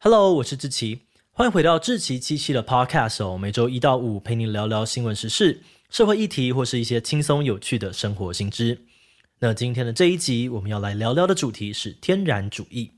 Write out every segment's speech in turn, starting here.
Hello，我是志奇，欢迎回到志奇七七的 Podcast 哦。每周一到五陪你聊聊新闻时事、社会议题，或是一些轻松有趣的生活新知。那今天的这一集，我们要来聊聊的主题是天然主义。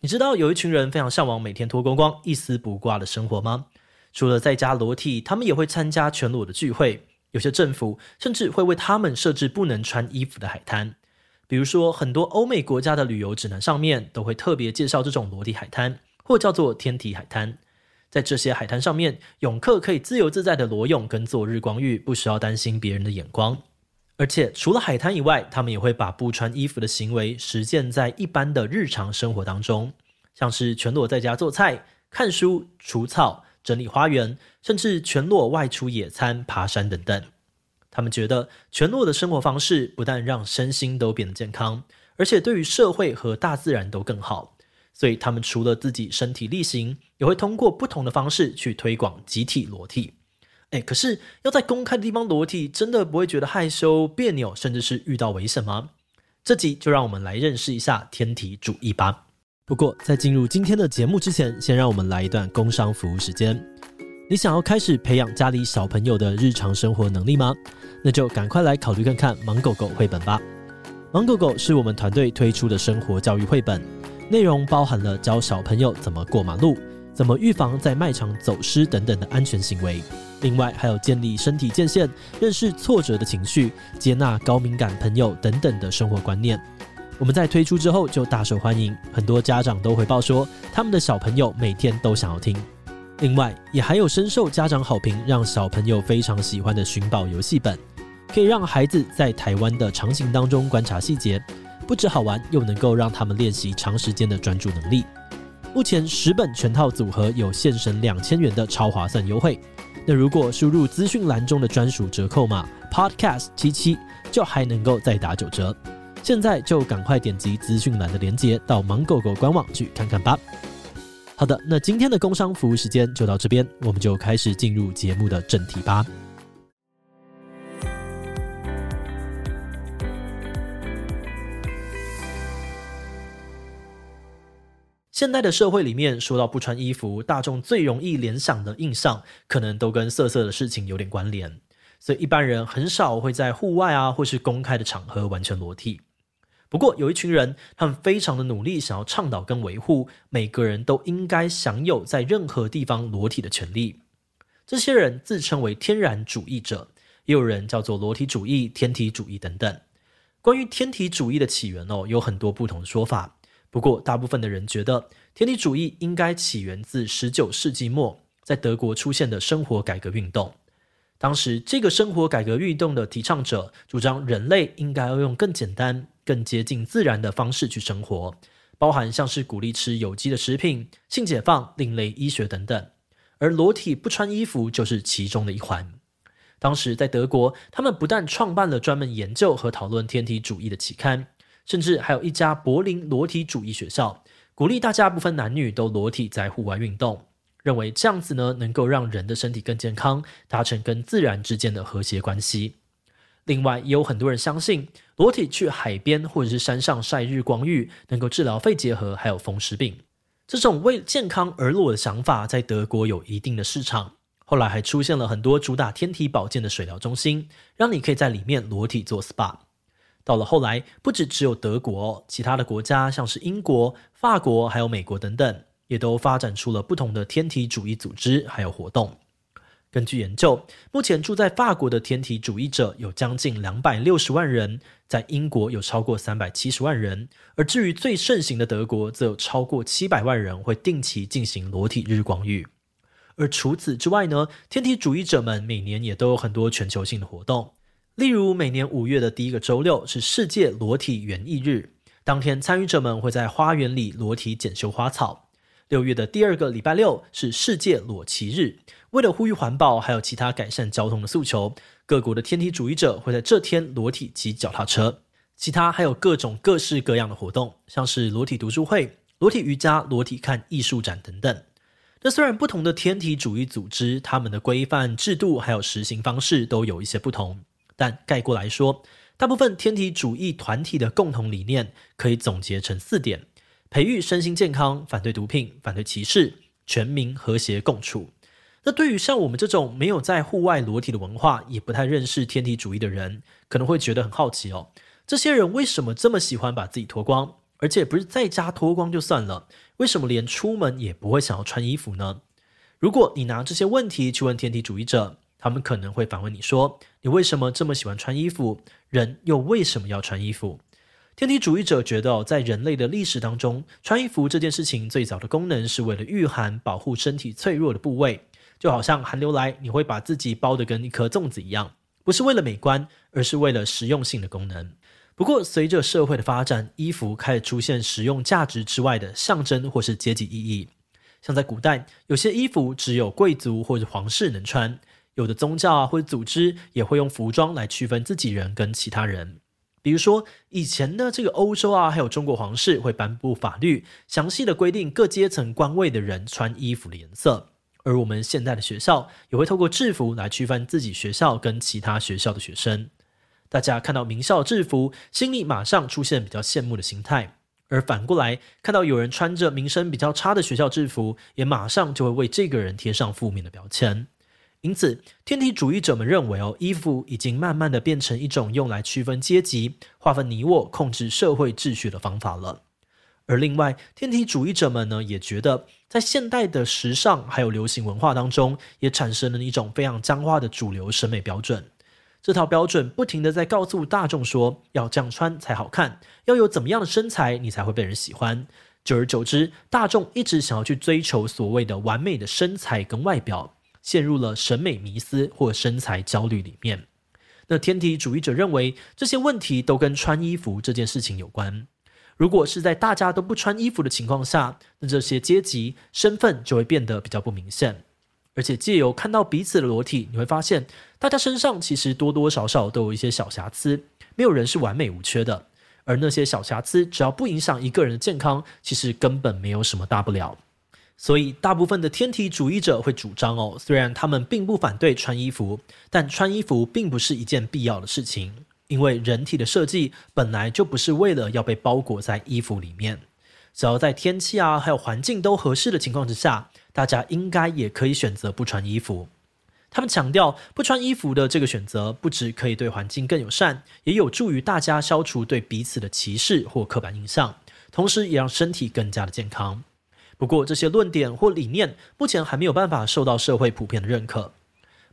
你知道有一群人非常向往每天脱光光、一丝不挂的生活吗？除了在家裸体，他们也会参加全裸的聚会。有些政府甚至会为他们设置不能穿衣服的海滩。比如说，很多欧美国家的旅游指南上面都会特别介绍这种裸体海滩，或叫做天体海滩。在这些海滩上面，泳客可以自由自在的裸泳跟做日光浴，不需要担心别人的眼光。而且，除了海滩以外，他们也会把不穿衣服的行为实践在一般的日常生活当中，像是全裸在家做菜、看书、除草、整理花园，甚至全裸外出野餐、爬山等等。他们觉得全裸的生活方式不但让身心都变得健康，而且对于社会和大自然都更好。所以他们除了自己身体力行，也会通过不同的方式去推广集体裸体。哎，可是要在公开的地方裸体，真的不会觉得害羞、别扭，甚至是遇到危险吗？这集就让我们来认识一下天体主义吧。不过在进入今天的节目之前，先让我们来一段工商服务时间。你想要开始培养家里小朋友的日常生活能力吗？那就赶快来考虑看看《芒狗狗》绘本吧。《芒狗狗》是我们团队推出的生活教育绘本，内容包含了教小朋友怎么过马路、怎么预防在卖场走失等等的安全行为。另外，还有建立身体界限、认识挫折的情绪、接纳高敏感朋友等等的生活观念。我们在推出之后就大受欢迎，很多家长都回报说，他们的小朋友每天都想要听。另外，也还有深受家长好评，让小朋友非常喜欢的寻宝游戏本，可以让孩子在台湾的场景当中观察细节，不止好玩，又能够让他们练习长时间的专注能力。目前十本全套组合有现省两千元的超划算优惠，那如果输入资讯栏中的专属折扣码 Podcast 七七，就还能够再打九折。现在就赶快点击资讯栏的链接，到芒狗狗官网去看看吧。好的，那今天的工商服务时间就到这边，我们就开始进入节目的正题吧。现代的社会里面，说到不穿衣服，大众最容易联想的印象，可能都跟色色的事情有点关联，所以一般人很少会在户外啊，或是公开的场合完全裸体。不过有一群人，他们非常的努力，想要倡导跟维护每个人都应该享有在任何地方裸体的权利。这些人自称为天然主义者，也有人叫做裸体主义、天体主义等等。关于天体主义的起源哦，有很多不同的说法。不过大部分的人觉得，天体主义应该起源自十九世纪末在德国出现的生活改革运动。当时这个生活改革运动的提倡者主张，人类应该要用更简单。更接近自然的方式去生活，包含像是鼓励吃有机的食品、性解放、另类医学等等。而裸体不穿衣服就是其中的一环。当时在德国，他们不但创办了专门研究和讨论天体主义的期刊，甚至还有一家柏林裸体主义学校，鼓励大家不分男女都裸体在户外运动，认为这样子呢能够让人的身体更健康，达成跟自然之间的和谐关系。另外，也有很多人相信裸体去海边或者是山上晒日光浴能够治疗肺结核，还有风湿病。这种为健康而裸的想法在德国有一定的市场。后来还出现了很多主打天体保健的水疗中心，让你可以在里面裸体做 SPA。到了后来，不只只有德国，其他的国家像是英国、法国还有美国等等，也都发展出了不同的天体主义组织还有活动。根据研究，目前住在法国的天体主义者有将近两百六十万人，在英国有超过三百七十万人，而至于最盛行的德国，则有超过七百万人会定期进行裸体日光浴。而除此之外呢，天体主义者们每年也都有很多全球性的活动，例如每年五月的第一个周六是世界裸体园艺日，当天参与者们会在花园里裸体检修花草。六月的第二个礼拜六是世界裸骑日。为了呼吁环保，还有其他改善交通的诉求，各国的天体主义者会在这天裸体骑脚踏车。其他还有各种各式各样的活动，像是裸体读书会、裸体瑜伽、裸体看艺术展等等。那虽然不同的天体主义组织，他们的规范制度还有实行方式都有一些不同，但概括来说，大部分天体主义团体的共同理念可以总结成四点。培育身心健康，反对毒品，反对歧视，全民和谐共处。那对于像我们这种没有在户外裸体的文化，也不太认识天体主义的人，可能会觉得很好奇哦。这些人为什么这么喜欢把自己脱光？而且不是在家脱光就算了，为什么连出门也不会想要穿衣服呢？如果你拿这些问题去问天体主义者，他们可能会反问你说：“你为什么这么喜欢穿衣服？人又为什么要穿衣服？”天体主义者觉得，在人类的历史当中，穿衣服这件事情最早的功能是为了御寒，保护身体脆弱的部位。就好像寒流来，你会把自己包得跟一颗粽子一样，不是为了美观，而是为了实用性的功能。不过，随着社会的发展，衣服开始出现实用价值之外的象征或是阶级意义。像在古代，有些衣服只有贵族或者皇室能穿；有的宗教啊或者组织也会用服装来区分自己人跟其他人。比如说，以前的这个欧洲啊，还有中国皇室会颁布法律，详细的规定各阶层官位的人穿衣服的颜色。而我们现在的学校也会透过制服来区分自己学校跟其他学校的学生。大家看到名校制服，心里马上出现比较羡慕的心态；而反过来，看到有人穿着名声比较差的学校制服，也马上就会为这个人贴上负面的标签。因此，天体主义者们认为，哦，衣服已经慢慢的变成一种用来区分阶级、划分你我、控制社会秩序的方法了。而另外，天体主义者们呢，也觉得在现代的时尚还有流行文化当中，也产生了一种非常僵化的主流审美标准。这套标准不停地在告诉大众说，要这样穿才好看，要有怎么样的身材你才会被人喜欢。久而久之，大众一直想要去追求所谓的完美的身材跟外表，陷入了审美迷思或身材焦虑里面。那天体主义者认为，这些问题都跟穿衣服这件事情有关。如果是在大家都不穿衣服的情况下，那这些阶级身份就会变得比较不明显。而且借由看到彼此的裸体，你会发现大家身上其实多多少少都有一些小瑕疵，没有人是完美无缺的。而那些小瑕疵，只要不影响一个人的健康，其实根本没有什么大不了。所以，大部分的天体主义者会主张哦，虽然他们并不反对穿衣服，但穿衣服并不是一件必要的事情。因为人体的设计本来就不是为了要被包裹在衣服里面，只要在天气啊还有环境都合适的情况之下，大家应该也可以选择不穿衣服。他们强调，不穿衣服的这个选择不只可以对环境更友善，也有助于大家消除对彼此的歧视或刻板印象，同时也让身体更加的健康。不过，这些论点或理念目前还没有办法受到社会普遍的认可。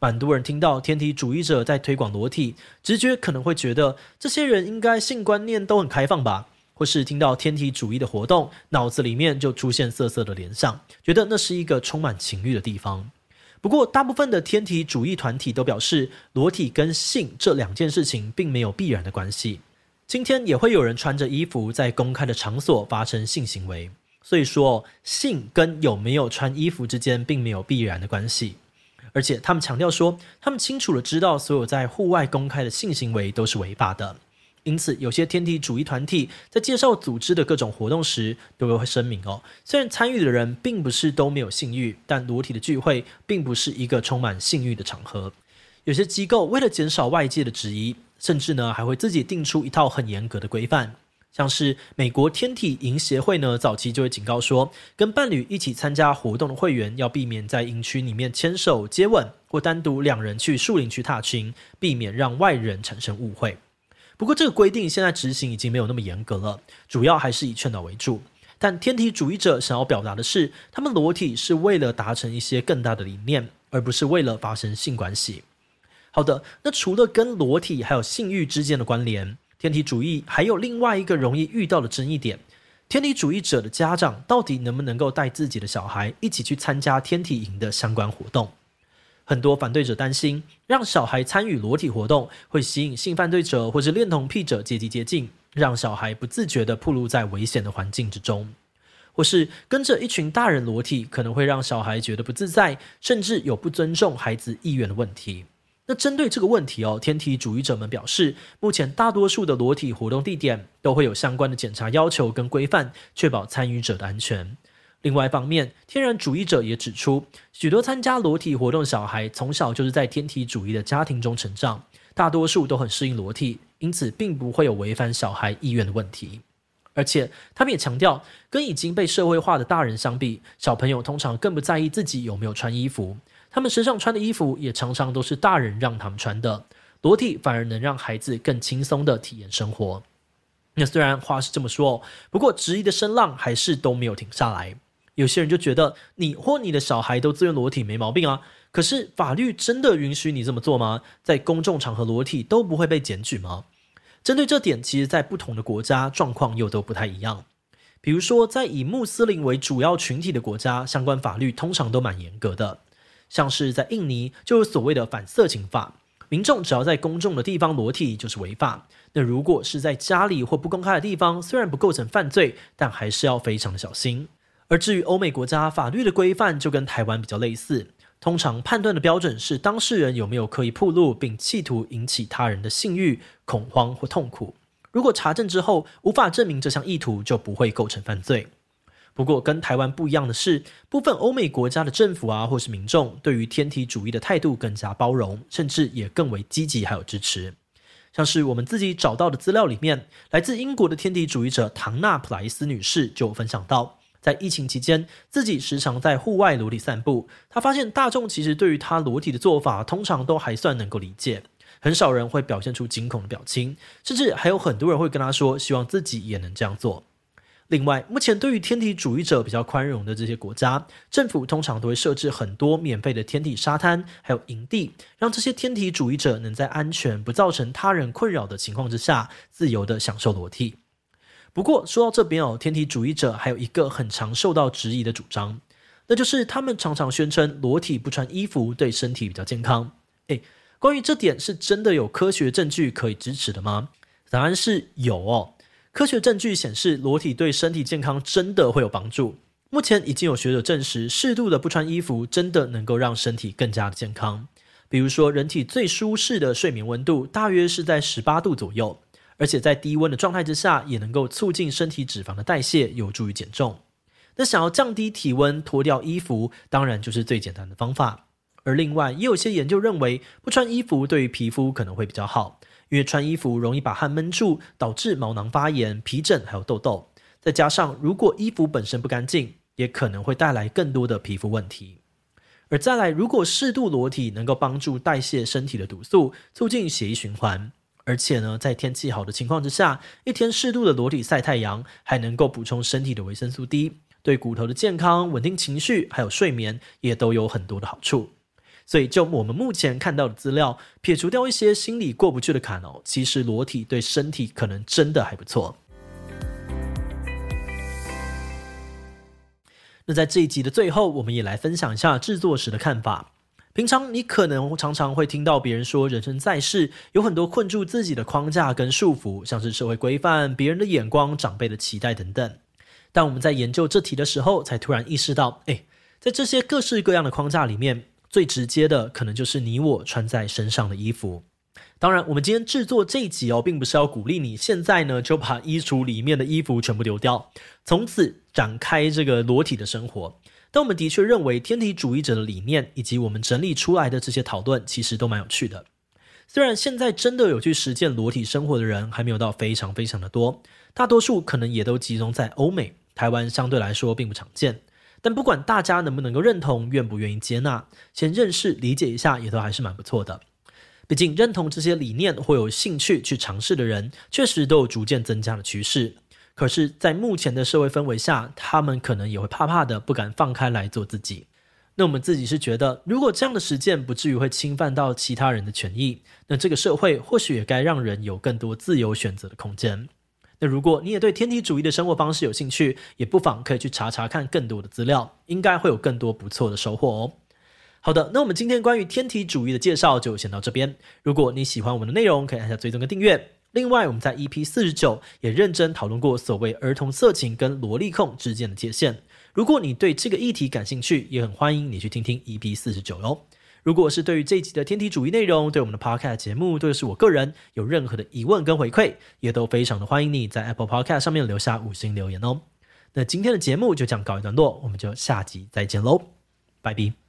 蛮多人听到天体主义者在推广裸体，直觉可能会觉得这些人应该性观念都很开放吧，或是听到天体主义的活动，脑子里面就出现色色的联想，觉得那是一个充满情欲的地方。不过，大部分的天体主义团体都表示，裸体跟性这两件事情并没有必然的关系。今天也会有人穿着衣服在公开的场所发生性行为，所以说性跟有没有穿衣服之间并没有必然的关系。而且他们强调说，他们清楚地知道，所有在户外公开的性行为都是违法的。因此，有些天体主义团体在介绍组织的各种活动时，都会声明哦，虽然参与的人并不是都没有性欲，但裸体的聚会并不是一个充满性欲的场合。有些机构为了减少外界的质疑，甚至呢还会自己定出一套很严格的规范。像是美国天体营协会呢，早期就会警告说，跟伴侣一起参加活动的会员要避免在营区里面牵手、接吻，或单独两人去树林区踏青，避免让外人产生误会。不过，这个规定现在执行已经没有那么严格了，主要还是以劝导为主。但天体主义者想要表达的是，他们裸体是为了达成一些更大的理念，而不是为了发生性关系。好的，那除了跟裸体还有性欲之间的关联，天体主义还有另外一个容易遇到的争议点：天体主义者的家长到底能不能够带自己的小孩一起去参加天体营的相关活动？很多反对者担心，让小孩参与裸体活动会吸引性犯罪者或是恋童癖者借机接近，让小孩不自觉地暴露在危险的环境之中；或是跟着一群大人裸体，可能会让小孩觉得不自在，甚至有不尊重孩子意愿的问题。那针对这个问题哦，天体主义者们表示，目前大多数的裸体活动地点都会有相关的检查要求跟规范，确保参与者的安全。另外一方面，天然主义者也指出，许多参加裸体活动小孩从小就是在天体主义的家庭中成长，大多数都很适应裸体，因此并不会有违反小孩意愿的问题。而且他们也强调，跟已经被社会化的大人相比，小朋友通常更不在意自己有没有穿衣服，他们身上穿的衣服也常常都是大人让他们穿的，裸体反而能让孩子更轻松地体验生活。那虽然话是这么说，不过质疑的声浪还是都没有停下来。有些人就觉得你或你的小孩都自愿裸体没毛病啊，可是法律真的允许你这么做吗？在公众场合裸体都不会被检举吗？针对这点，其实，在不同的国家状况又都不太一样。比如说，在以穆斯林为主要群体的国家，相关法律通常都蛮严格的。像是在印尼，就有所谓的反色情法，民众只要在公众的地方裸体就是违法。那如果是在家里或不公开的地方，虽然不构成犯罪，但还是要非常的小心。而至于欧美国家法律的规范，就跟台湾比较类似。通常判断的标准是当事人有没有刻意暴露，并企图引起他人的性欲、恐慌或痛苦。如果查证之后无法证明这项意图，就不会构成犯罪。不过跟台湾不一样的是，部分欧美国家的政府啊，或是民众对于天体主义的态度更加包容，甚至也更为积极还有支持。像是我们自己找到的资料里面，来自英国的天体主义者唐纳普莱斯女士就分享到。在疫情期间，自己时常在户外裸体散步。她发现大众其实对于他裸体的做法，通常都还算能够理解，很少人会表现出惊恐的表情，甚至还有很多人会跟她说，希望自己也能这样做。另外，目前对于天体主义者比较宽容的这些国家，政府通常都会设置很多免费的天体沙滩，还有营地，让这些天体主义者能在安全、不造成他人困扰的情况之下，自由地享受裸体。不过说到这边哦，天体主义者还有一个很常受到质疑的主张，那就是他们常常宣称裸体不穿衣服对身体比较健康。诶，关于这点是真的有科学证据可以支持的吗？答案是有哦，科学证据显示裸体对身体健康真的会有帮助。目前已经有学者证实，适度的不穿衣服真的能够让身体更加的健康。比如说，人体最舒适的睡眠温度大约是在十八度左右。而且在低温的状态之下，也能够促进身体脂肪的代谢，有助于减重。那想要降低体温，脱掉衣服，当然就是最简单的方法。而另外，也有些研究认为，不穿衣服对于皮肤可能会比较好，因为穿衣服容易把汗闷住，导致毛囊发炎、皮疹还有痘痘。再加上，如果衣服本身不干净，也可能会带来更多的皮肤问题。而再来，如果适度裸体，能够帮助代谢身体的毒素，促进血液循环。而且呢，在天气好的情况之下，一天适度的裸体晒太阳，还能够补充身体的维生素 D，对骨头的健康、稳定情绪还有睡眠也都有很多的好处。所以，就我们目前看到的资料，撇除掉一些心里过不去的坎哦，其实裸体对身体可能真的还不错。那在这一集的最后，我们也来分享一下制作时的看法。平常你可能常常会听到别人说，人生在世有很多困住自己的框架跟束缚，像是社会规范、别人的眼光、长辈的期待等等。但我们在研究这题的时候，才突然意识到，诶，在这些各式各样的框架里面，最直接的可能就是你我穿在身上的衣服。当然，我们今天制作这一集哦，并不是要鼓励你现在呢就把衣橱里面的衣服全部丢掉，从此展开这个裸体的生活。但我们的确认为，天体主义者的理念以及我们整理出来的这些讨论，其实都蛮有趣的。虽然现在真的有去实践裸体生活的人还没有到非常非常的多，大多数可能也都集中在欧美，台湾相对来说并不常见。但不管大家能不能够认同，愿不愿意接纳，先认识理解一下，也都还是蛮不错的。毕竟认同这些理念或有兴趣去尝试的人，确实都有逐渐增加的趋势。可是，在目前的社会氛围下，他们可能也会怕怕的，不敢放开来做自己。那我们自己是觉得，如果这样的实践不至于会侵犯到其他人的权益，那这个社会或许也该让人有更多自由选择的空间。那如果你也对天体主义的生活方式有兴趣，也不妨可以去查查看更多的资料，应该会有更多不错的收获哦。好的，那我们今天关于天体主义的介绍就先到这边。如果你喜欢我们的内容，可以按下追踪跟订阅。另外，我们在 EP 四十九也认真讨论过所谓儿童色情跟萝莉控之间的界限。如果你对这个议题感兴趣，也很欢迎你去听听 EP 四十九哟。如果是对于这一集的天体主义内容，对我们的 Podcast 节目，对是我个人有任何的疑问跟回馈，也都非常的欢迎你在 Apple Podcast 上面留下五星留言哦。那今天的节目就这样告一段落，我们就下集再见喽，拜拜。